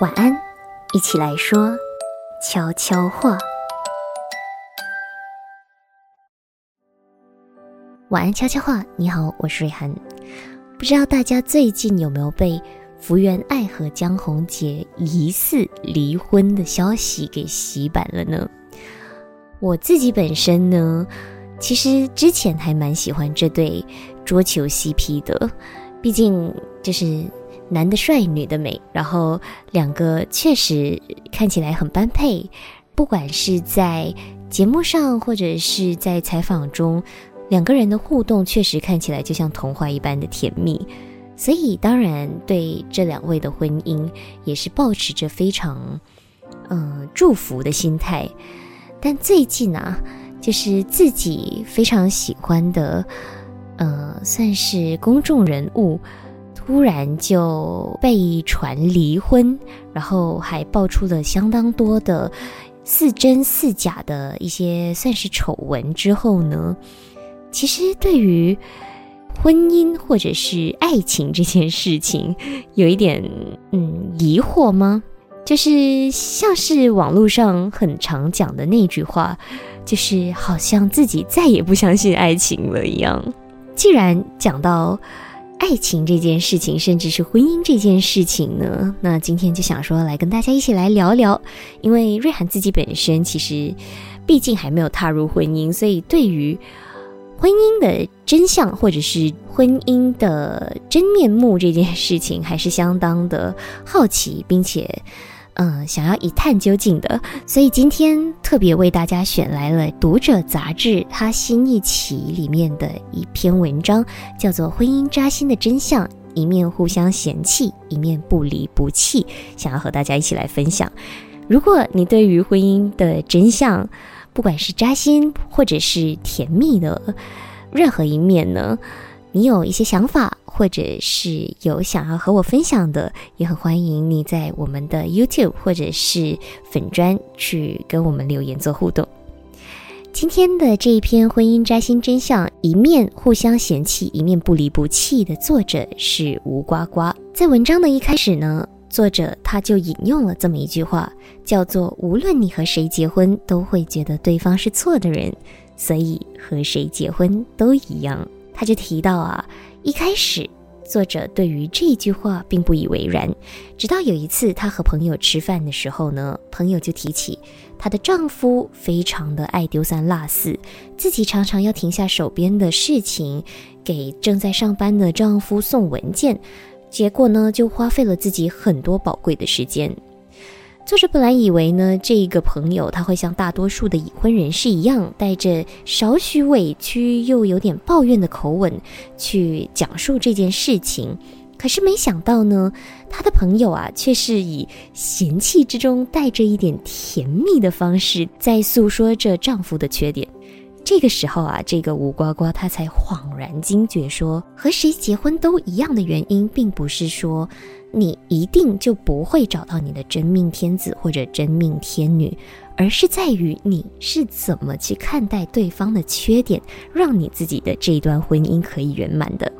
晚安，一起来说悄悄话。晚安，悄悄话。你好，我是瑞涵。不知道大家最近有没有被福原爱和江宏杰疑似离婚的消息给洗版了呢？我自己本身呢，其实之前还蛮喜欢这对桌球 CP 的，毕竟就是男的帅，女的美，然后两个确实看起来很般配，不管是在节目上或者是在采访中，两个人的互动确实看起来就像童话一般的甜蜜，所以当然对这两位的婚姻也是保持着非常嗯祝福的心态。但最近啊，就是自己非常喜欢的，呃，算是公众人物，突然就被传离婚，然后还爆出了相当多的似真似假的一些算是丑闻之后呢，其实对于婚姻或者是爱情这件事情，有一点嗯疑惑吗？就是像是网络上很常讲的那句话，就是好像自己再也不相信爱情了一样。既然讲到爱情这件事情，甚至是婚姻这件事情呢，那今天就想说来跟大家一起来聊聊。因为瑞涵自己本身其实毕竟还没有踏入婚姻，所以对于婚姻的真相或者是婚姻的真面目这件事情，还是相当的好奇，并且。嗯，想要一探究竟的，所以今天特别为大家选来了《读者》杂志它新一期里面的一篇文章，叫做《婚姻扎心的真相》，一面互相嫌弃，一面不离不弃，想要和大家一起来分享。如果你对于婚姻的真相，不管是扎心或者是甜蜜的任何一面呢？你有一些想法，或者是有想要和我分享的，也很欢迎你在我们的 YouTube 或者是粉专去跟我们留言做互动。今天的这一篇《婚姻摘心真相》，一面互相嫌弃，一面不离不弃的作者是吴呱呱。在文章的一开始呢，作者他就引用了这么一句话，叫做“无论你和谁结婚，都会觉得对方是错的人，所以和谁结婚都一样。”他就提到啊，一开始作者对于这句话并不以为然，直到有一次他和朋友吃饭的时候呢，朋友就提起她的丈夫非常的爱丢三落四，自己常常要停下手边的事情给正在上班的丈夫送文件，结果呢就花费了自己很多宝贵的时间。作者本来以为呢，这个朋友他会像大多数的已婚人士一样，带着少许委屈又有点抱怨的口吻去讲述这件事情。可是没想到呢，他的朋友啊，却是以嫌弃之中带着一点甜蜜的方式在诉说着丈夫的缺点。这个时候啊，这个吴呱呱他才恍然惊觉，说和谁结婚都一样的原因，并不是说。你一定就不会找到你的真命天子或者真命天女，而是在于你是怎么去看待对方的缺点，让你自己的这一段婚姻可以圆满的。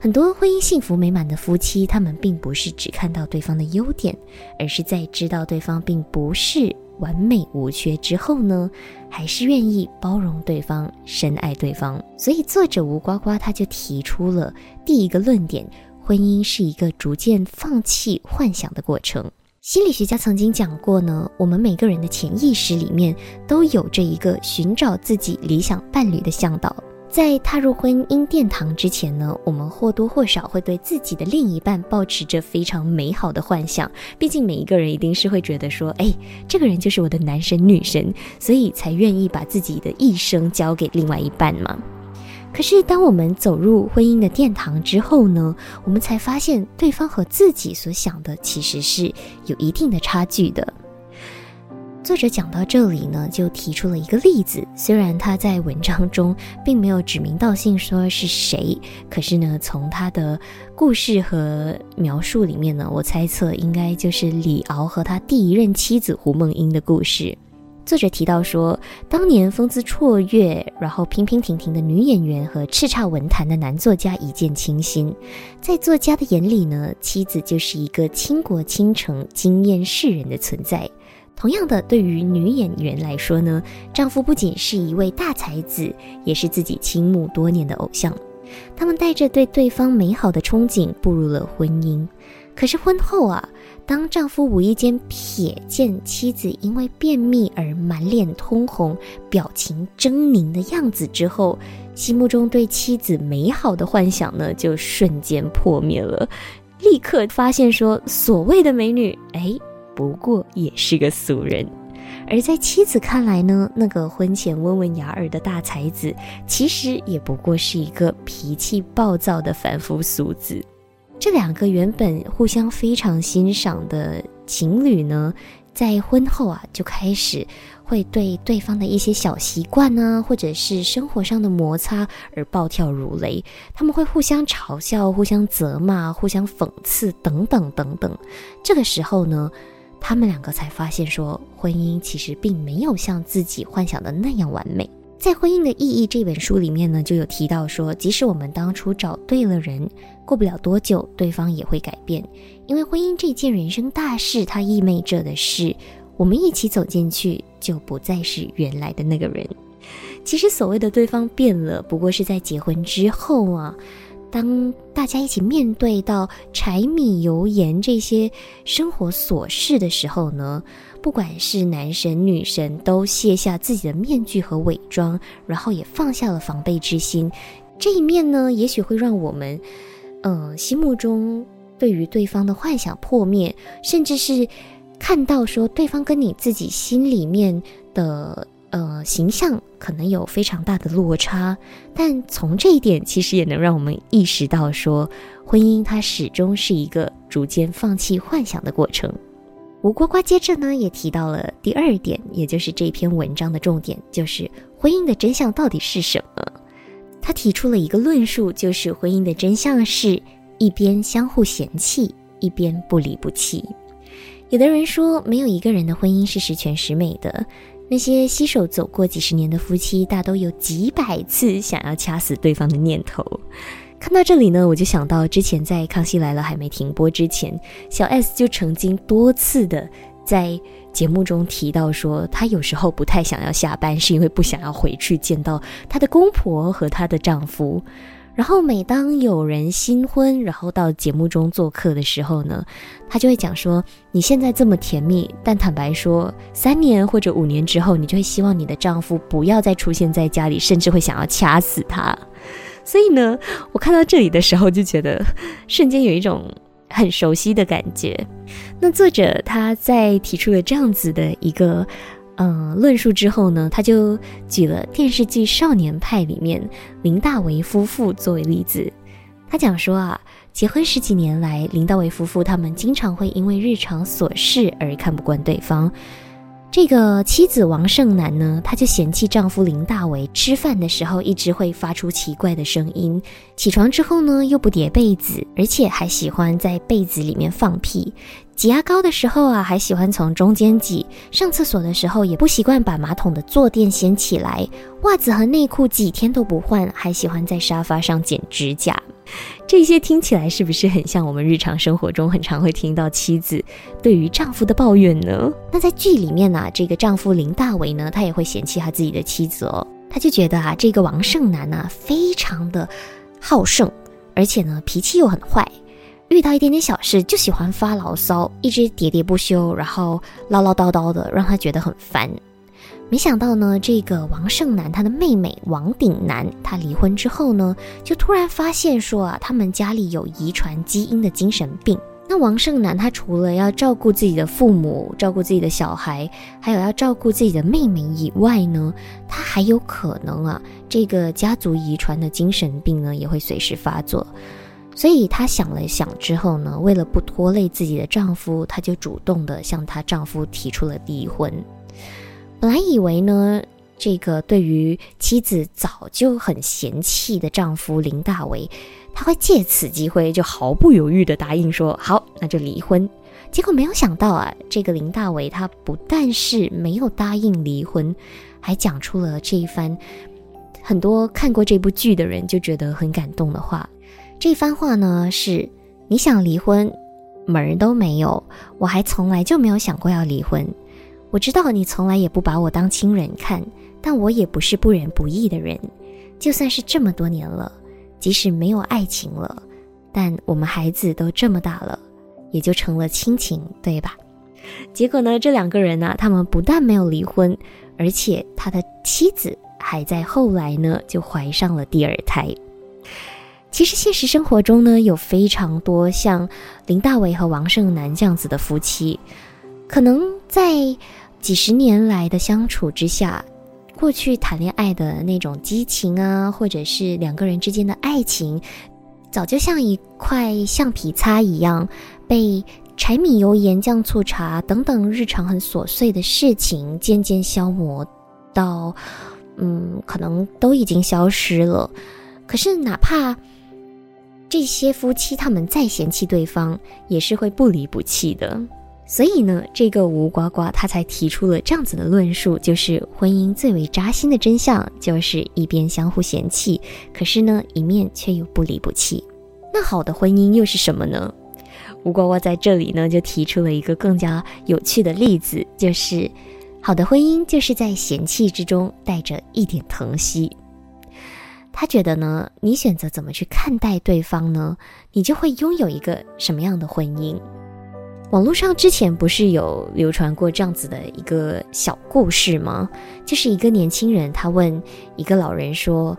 很多婚姻幸福美满的夫妻，他们并不是只看到对方的优点，而是在知道对方并不是完美无缺之后呢，还是愿意包容对方、深爱对方。所以作者吴呱呱他就提出了第一个论点。婚姻是一个逐渐放弃幻想的过程。心理学家曾经讲过呢，我们每个人的潜意识里面都有着一个寻找自己理想伴侣的向导。在踏入婚姻殿堂之前呢，我们或多或少会对自己的另一半保持着非常美好的幻想。毕竟每一个人一定是会觉得说，哎，这个人就是我的男神女神，所以才愿意把自己的一生交给另外一半嘛。可是，当我们走入婚姻的殿堂之后呢，我们才发现对方和自己所想的其实是有一定的差距的。作者讲到这里呢，就提出了一个例子，虽然他在文章中并没有指名道姓说是谁，可是呢，从他的故事和描述里面呢，我猜测应该就是李敖和他第一任妻子胡梦英的故事。作者提到说，当年风姿绰约，然后平平婷婷的女演员和叱咤文坛的男作家一见倾心，在作家的眼里呢，妻子就是一个倾国倾城、惊艳世人的存在。同样的，对于女演员来说呢，丈夫不仅是一位大才子，也是自己倾慕多年的偶像。他们带着对对方美好的憧憬步入了婚姻。可是婚后啊。当丈夫无意间瞥见妻子因为便秘而满脸通红、表情狰狞的样子之后，心目中对妻子美好的幻想呢，就瞬间破灭了。立刻发现说，所谓的美女，哎，不过也是个俗人。而在妻子看来呢，那个婚前温文雅尔的大才子，其实也不过是一个脾气暴躁的凡夫俗子。这两个原本互相非常欣赏的情侣呢，在婚后啊就开始会对对方的一些小习惯呢，或者是生活上的摩擦而暴跳如雷。他们会互相嘲笑、互相责骂、互相讽刺等等等等。这个时候呢，他们两个才发现说，婚姻其实并没有像自己幻想的那样完美。在《婚姻的意义》这本书里面呢，就有提到说，即使我们当初找对了人，过不了多久，对方也会改变。因为婚姻这件人生大事，它意味着的是，我们一起走进去，就不再是原来的那个人。其实所谓的对方变了，不过是在结婚之后啊。当大家一起面对到柴米油盐这些生活琐事的时候呢，不管是男神女神，都卸下自己的面具和伪装，然后也放下了防备之心。这一面呢，也许会让我们，嗯，心目中对于对方的幻想破灭，甚至是看到说对方跟你自己心里面的。呃，形象可能有非常大的落差，但从这一点其实也能让我们意识到，说婚姻它始终是一个逐渐放弃幻想的过程。吴呱呱接着呢也提到了第二点，也就是这篇文章的重点，就是婚姻的真相到底是什么？他提出了一个论述，就是婚姻的真相是一边相互嫌弃，一边不离不弃。有的人说，没有一个人的婚姻是十全十美的。那些携手走过几十年的夫妻，大都有几百次想要掐死对方的念头。看到这里呢，我就想到之前在《康熙来了》还没停播之前，小 S 就曾经多次的在节目中提到说，她有时候不太想要下班，是因为不想要回去见到她的公婆和她的丈夫。然后每当有人新婚，然后到节目中做客的时候呢，他就会讲说：“你现在这么甜蜜，但坦白说，三年或者五年之后，你就会希望你的丈夫不要再出现在家里，甚至会想要掐死他。”所以呢，我看到这里的时候就觉得瞬间有一种很熟悉的感觉。那作者他在提出了这样子的一个。嗯，论述之后呢，他就举了电视剧《少年派》里面林大为夫妇作为例子。他讲说啊，结婚十几年来，林大为夫妇他们经常会因为日常琐事而看不惯对方。这个妻子王胜男呢，他就嫌弃丈夫林大为吃饭的时候一直会发出奇怪的声音，起床之后呢又不叠被子，而且还喜欢在被子里面放屁。挤牙膏的时候啊，还喜欢从中间挤；上厕所的时候也不习惯把马桶的坐垫掀起来；袜子和内裤几天都不换，还喜欢在沙发上剪指甲。这些听起来是不是很像我们日常生活中很常会听到妻子对于丈夫的抱怨呢？那在剧里面呢，这个丈夫林大为呢，他也会嫌弃他自己的妻子哦，他就觉得啊，这个王胜男呢，非常的好胜，而且呢，脾气又很坏。遇到一点点小事就喜欢发牢骚，一直喋喋不休，然后唠唠叨叨的，让他觉得很烦。没想到呢，这个王胜男他的妹妹王鼎男，他离婚之后呢，就突然发现说啊，他们家里有遗传基因的精神病。那王胜男他除了要照顾自己的父母，照顾自己的小孩，还有要照顾自己的妹妹以外呢，他还有可能啊，这个家族遗传的精神病呢，也会随时发作。所以她想了想之后呢，为了不拖累自己的丈夫，她就主动的向她丈夫提出了离婚。本来以为呢，这个对于妻子早就很嫌弃的丈夫林大为，他会借此机会就毫不犹豫的答应说好，那就离婚。结果没有想到啊，这个林大为他不但是没有答应离婚，还讲出了这一番很多看过这部剧的人就觉得很感动的话。这番话呢是：你想离婚，门儿都没有。我还从来就没有想过要离婚。我知道你从来也不把我当亲人看。但我也不是不仁不义的人，就算是这么多年了，即使没有爱情了，但我们孩子都这么大了，也就成了亲情，对吧？结果呢，这两个人呢，他们不但没有离婚，而且他的妻子还在后来呢就怀上了第二胎。其实现实生活中呢，有非常多像林大伟和王胜男这样子的夫妻，可能在几十年来的相处之下。过去谈恋爱的那种激情啊，或者是两个人之间的爱情，早就像一块橡皮擦一样，被柴米油盐酱醋茶等等日常很琐碎的事情渐渐消磨到，嗯，可能都已经消失了。可是哪怕这些夫妻他们再嫌弃对方，也是会不离不弃的。所以呢，这个吴呱呱他才提出了这样子的论述，就是婚姻最为扎心的真相，就是一边相互嫌弃，可是呢，一面却又不离不弃。那好的婚姻又是什么呢？吴呱呱在这里呢，就提出了一个更加有趣的例子，就是好的婚姻就是在嫌弃之中带着一点疼惜。他觉得呢，你选择怎么去看待对方呢，你就会拥有一个什么样的婚姻。网络上之前不是有流传过这样子的一个小故事吗？就是一个年轻人，他问一个老人说：“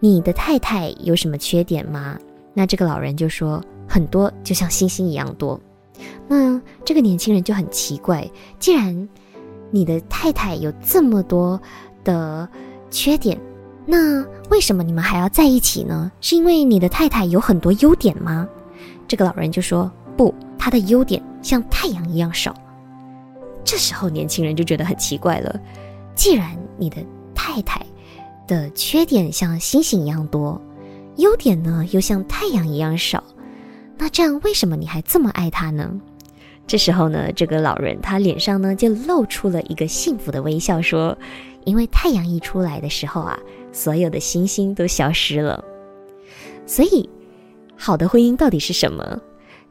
你的太太有什么缺点吗？”那这个老人就说：“很多，就像星星一样多。”那这个年轻人就很奇怪，既然你的太太有这么多的缺点，那为什么你们还要在一起呢？是因为你的太太有很多优点吗？这个老人就说：“不，她的优点。”像太阳一样少，这时候年轻人就觉得很奇怪了。既然你的太太的缺点像星星一样多，优点呢又像太阳一样少，那这样为什么你还这么爱她呢？这时候呢，这个老人他脸上呢就露出了一个幸福的微笑，说：“因为太阳一出来的时候啊，所有的星星都消失了。所以，好的婚姻到底是什么？”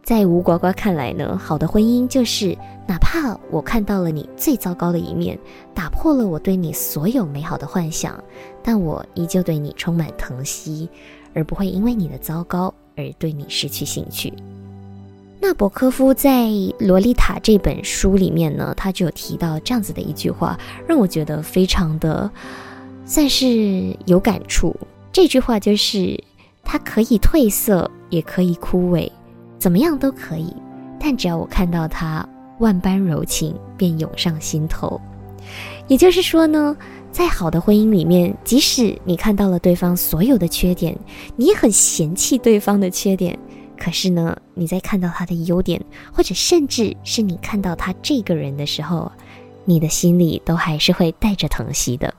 在吴呱呱看来呢，好的婚姻就是哪怕我看到了你最糟糕的一面，打破了我对你所有美好的幻想，但我依旧对你充满疼惜，而不会因为你的糟糕而对你失去兴趣。纳博科夫在《洛丽塔》这本书里面呢，他就有提到这样子的一句话，让我觉得非常的算是有感触。这句话就是：它可以褪色，也可以枯萎。怎么样都可以，但只要我看到他万般柔情，便涌上心头。也就是说呢，在好的婚姻里面，即使你看到了对方所有的缺点，你也很嫌弃对方的缺点，可是呢，你在看到他的优点，或者甚至是你看到他这个人的时候，你的心里都还是会带着疼惜的。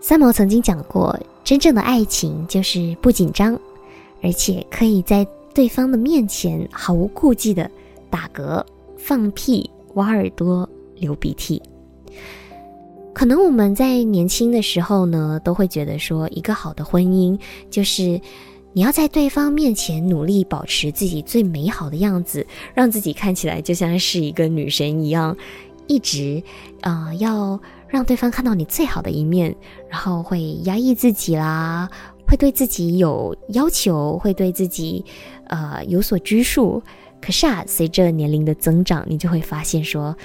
三毛曾经讲过，真正的爱情就是不紧张，而且可以在。对方的面前毫无顾忌的打嗝、放屁、挖耳朵、流鼻涕。可能我们在年轻的时候呢，都会觉得说，一个好的婚姻就是你要在对方面前努力保持自己最美好的样子，让自己看起来就像是一个女神一样，一直啊要让对方看到你最好的一面，然后会压抑自己啦。会对自己有要求，会对自己，呃，有所拘束。可是啊，随着年龄的增长，你就会发现说，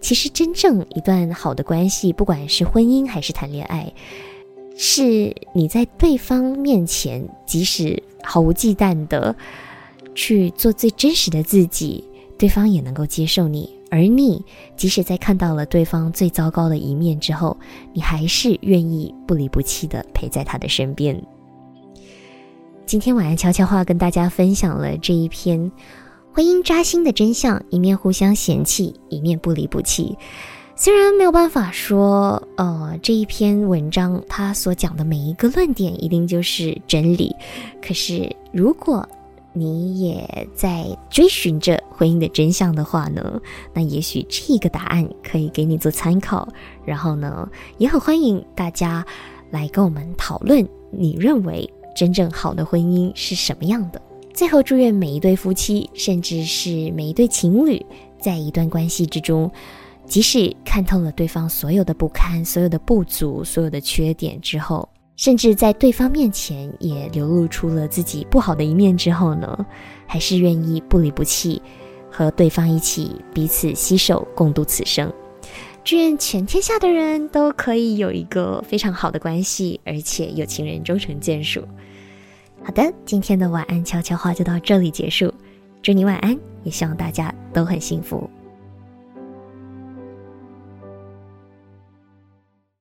其实真正一段好的关系，不管是婚姻还是谈恋爱，是你在对方面前，即使毫无忌惮的去做最真实的自己，对方也能够接受你。而你，即使在看到了对方最糟糕的一面之后，你还是愿意不离不弃的陪在他的身边。今天晚上悄悄话跟大家分享了这一篇婚姻扎心的真相，一面互相嫌弃，一面不离不弃。虽然没有办法说，呃，这一篇文章它所讲的每一个论点一定就是真理，可是如果你也在追寻着婚姻的真相的话呢，那也许这个答案可以给你做参考。然后呢，也很欢迎大家来跟我们讨论，你认为真正好的婚姻是什么样的？最后，祝愿每一对夫妻，甚至是每一对情侣，在一段关系之中。即使看透了对方所有的不堪、所有的不足、所有的缺点之后，甚至在对方面前也流露出了自己不好的一面之后呢，还是愿意不离不弃，和对方一起彼此携手共度此生。祝愿全天下的人都可以有一个非常好的关系，而且有情人终成眷属。好的，今天的晚安悄悄话就到这里结束，祝你晚安，也希望大家都很幸福。